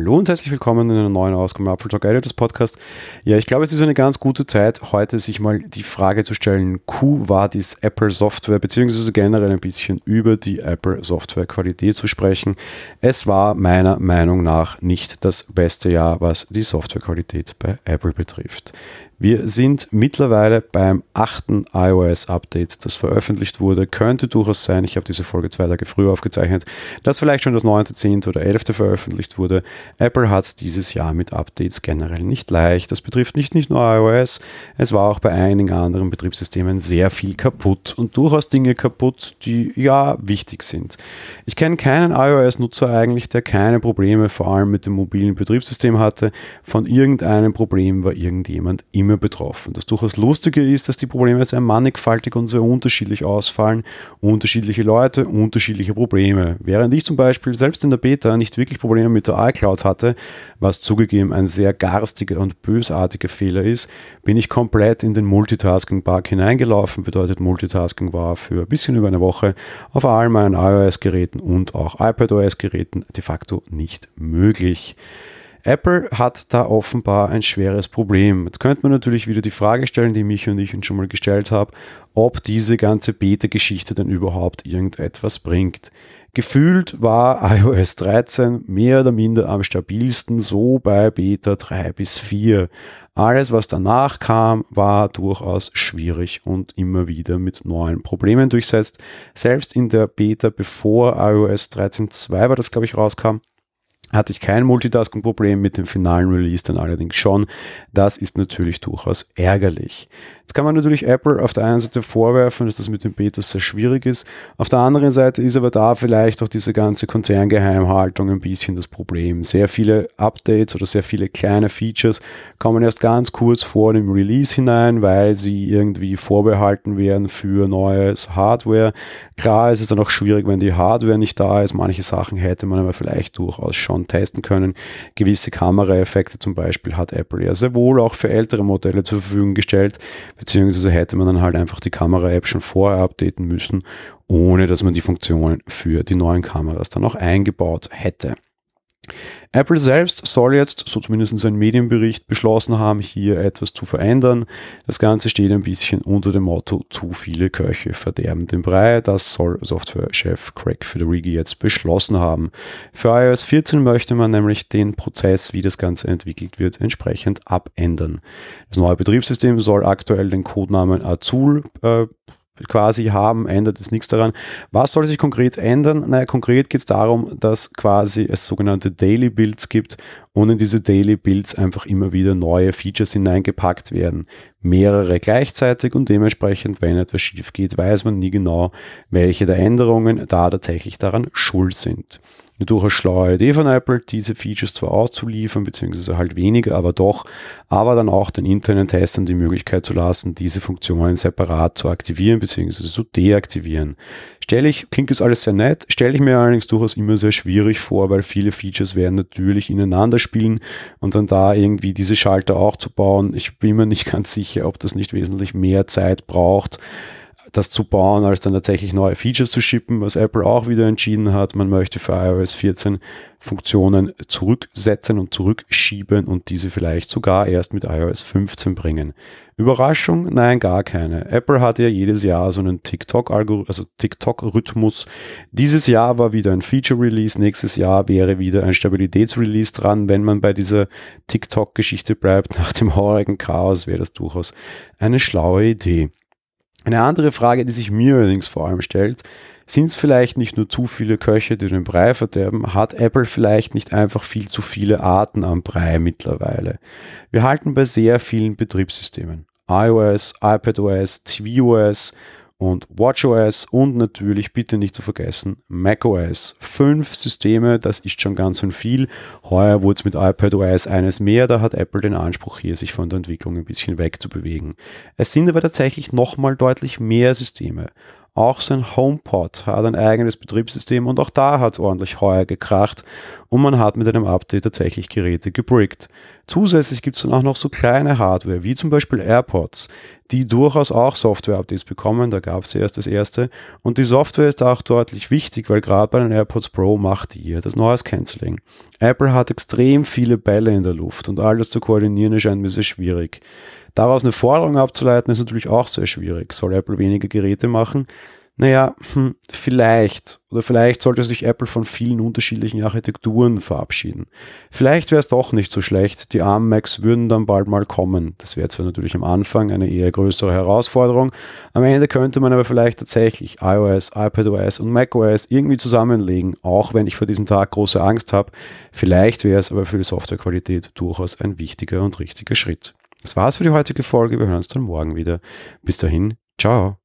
Hallo und herzlich willkommen in einer neuen Ausgabe Apple Talk Editors Podcast. Ja, ich glaube, es ist eine ganz gute Zeit, heute sich mal die Frage zu stellen, Q war dies Apple Software, beziehungsweise generell ein bisschen über die Apple Software Qualität zu sprechen. Es war meiner Meinung nach nicht das beste Jahr, was die Softwarequalität bei Apple betrifft. Wir sind mittlerweile beim achten iOS-Update, das veröffentlicht wurde. Könnte durchaus sein, ich habe diese Folge zwei Tage früher aufgezeichnet, dass vielleicht schon das 9., 10. oder 11. veröffentlicht wurde. Apple hat es dieses Jahr mit Updates generell nicht leicht. Das betrifft nicht, nicht nur iOS, es war auch bei einigen anderen Betriebssystemen sehr viel kaputt und durchaus Dinge kaputt, die ja wichtig sind. Ich kenne keinen iOS-Nutzer eigentlich, der keine Probleme vor allem mit dem mobilen Betriebssystem hatte. Von irgendeinem Problem war irgendjemand immer immer betroffen. Das durchaus Lustige ist, dass die Probleme sehr mannigfaltig und sehr unterschiedlich ausfallen. Unterschiedliche Leute, unterschiedliche Probleme. Während ich zum Beispiel selbst in der Beta nicht wirklich Probleme mit der iCloud hatte, was zugegeben ein sehr garstiger und bösartiger Fehler ist, bin ich komplett in den Multitasking-Bug hineingelaufen. Bedeutet, Multitasking war für ein bisschen über eine Woche auf allen meinen iOS-Geräten und auch iPadOS-Geräten de facto nicht möglich. Apple hat da offenbar ein schweres Problem. Jetzt könnte man natürlich wieder die Frage stellen, die mich und ich schon mal gestellt habe, ob diese ganze Beta-Geschichte denn überhaupt irgendetwas bringt. Gefühlt war iOS 13 mehr oder minder am stabilsten, so bei Beta 3 bis 4. Alles, was danach kam, war durchaus schwierig und immer wieder mit neuen Problemen durchsetzt. Selbst in der Beta, bevor iOS 13.2 war das, glaube ich, rauskam, hatte ich kein Multitasking-Problem mit dem finalen Release dann allerdings schon. Das ist natürlich durchaus ärgerlich. Jetzt kann man natürlich Apple auf der einen Seite vorwerfen, dass das mit den Betas sehr schwierig ist. Auf der anderen Seite ist aber da vielleicht auch diese ganze Konzerngeheimhaltung ein bisschen das Problem. Sehr viele Updates oder sehr viele kleine Features kommen erst ganz kurz vor dem Release hinein, weil sie irgendwie vorbehalten werden für neues Hardware. Klar ist es dann auch schwierig, wenn die Hardware nicht da ist. Manche Sachen hätte man aber vielleicht durchaus schon testen können. Gewisse Kameraeffekte zum Beispiel hat Apple ja sehr wohl auch für ältere Modelle zur Verfügung gestellt beziehungsweise hätte man dann halt einfach die Kamera-App schon vorher updaten müssen, ohne dass man die Funktionen für die neuen Kameras dann auch eingebaut hätte. Apple selbst soll jetzt, so zumindest ein Medienbericht, beschlossen haben, hier etwas zu verändern. Das Ganze steht ein bisschen unter dem Motto, zu viele Köche verderben den Brei. Das soll Softwarechef Craig Federighi jetzt beschlossen haben. Für iOS 14 möchte man nämlich den Prozess, wie das Ganze entwickelt wird, entsprechend abändern. Das neue Betriebssystem soll aktuell den Codenamen Azul äh, quasi haben, ändert es nichts daran. Was soll sich konkret ändern? Naja, konkret geht es darum, dass quasi es sogenannte Daily Builds gibt und in diese Daily Builds einfach immer wieder neue Features hineingepackt werden. Mehrere gleichzeitig und dementsprechend, wenn etwas schief geht, weiß man nie genau, welche der Änderungen da tatsächlich daran schuld sind eine durchaus schlaue Idee von Apple, diese Features zwar auszuliefern, beziehungsweise halt weniger, aber doch, aber dann auch den internen Testern die Möglichkeit zu lassen, diese Funktionen separat zu aktivieren, beziehungsweise zu deaktivieren. Stelle ich, klingt das alles sehr nett, stelle ich mir allerdings durchaus immer sehr schwierig vor, weil viele Features werden natürlich ineinander spielen und dann da irgendwie diese Schalter auch zu bauen. Ich bin mir nicht ganz sicher, ob das nicht wesentlich mehr Zeit braucht das zu bauen, als dann tatsächlich neue Features zu shippen, was Apple auch wieder entschieden hat. Man möchte für iOS 14 Funktionen zurücksetzen und zurückschieben und diese vielleicht sogar erst mit iOS 15 bringen. Überraschung? Nein, gar keine. Apple hat ja jedes Jahr so einen TikTok, also TikTok-Rhythmus. Dieses Jahr war wieder ein Feature-Release, nächstes Jahr wäre wieder ein Stabilitätsrelease dran. Wenn man bei dieser TikTok-Geschichte bleibt, nach dem horrigen Chaos, wäre das durchaus eine schlaue Idee. Eine andere Frage, die sich mir allerdings vor allem stellt, sind es vielleicht nicht nur zu viele Köche, die den Brei verderben? Hat Apple vielleicht nicht einfach viel zu viele Arten am Brei mittlerweile? Wir halten bei sehr vielen Betriebssystemen. iOS, iPadOS, tvOS und WatchOS und natürlich bitte nicht zu vergessen macOS. Fünf Systeme, das ist schon ganz und viel. Heuer wurde es mit iPadOS eines mehr, da hat Apple den Anspruch hier, sich von der Entwicklung ein bisschen wegzubewegen. Es sind aber tatsächlich nochmal deutlich mehr Systeme. Auch sein HomePod hat ein eigenes Betriebssystem und auch da hat es ordentlich heuer gekracht und man hat mit einem Update tatsächlich Geräte gebrickt. Zusätzlich gibt es dann auch noch so kleine Hardware, wie zum Beispiel AirPods. Die durchaus auch Software-Updates bekommen. Da gab es erst das erste. Und die Software ist auch deutlich wichtig, weil gerade bei den AirPods Pro macht ihr das Noise Cancelling. Apple hat extrem viele Bälle in der Luft und alles zu koordinieren erscheint mir sehr schwierig. Daraus eine Forderung abzuleiten ist natürlich auch sehr schwierig. Soll Apple weniger Geräte machen? Naja, hm, vielleicht. Oder vielleicht sollte sich Apple von vielen unterschiedlichen Architekturen verabschieden. Vielleicht wäre es doch nicht so schlecht. Die ARM Macs würden dann bald mal kommen. Das wäre zwar natürlich am Anfang eine eher größere Herausforderung. Am Ende könnte man aber vielleicht tatsächlich iOS, iPadOS und macOS irgendwie zusammenlegen, auch wenn ich vor diesem Tag große Angst habe. Vielleicht wäre es aber für die Softwarequalität durchaus ein wichtiger und richtiger Schritt. Das war's für die heutige Folge. Wir hören uns dann morgen wieder. Bis dahin, ciao.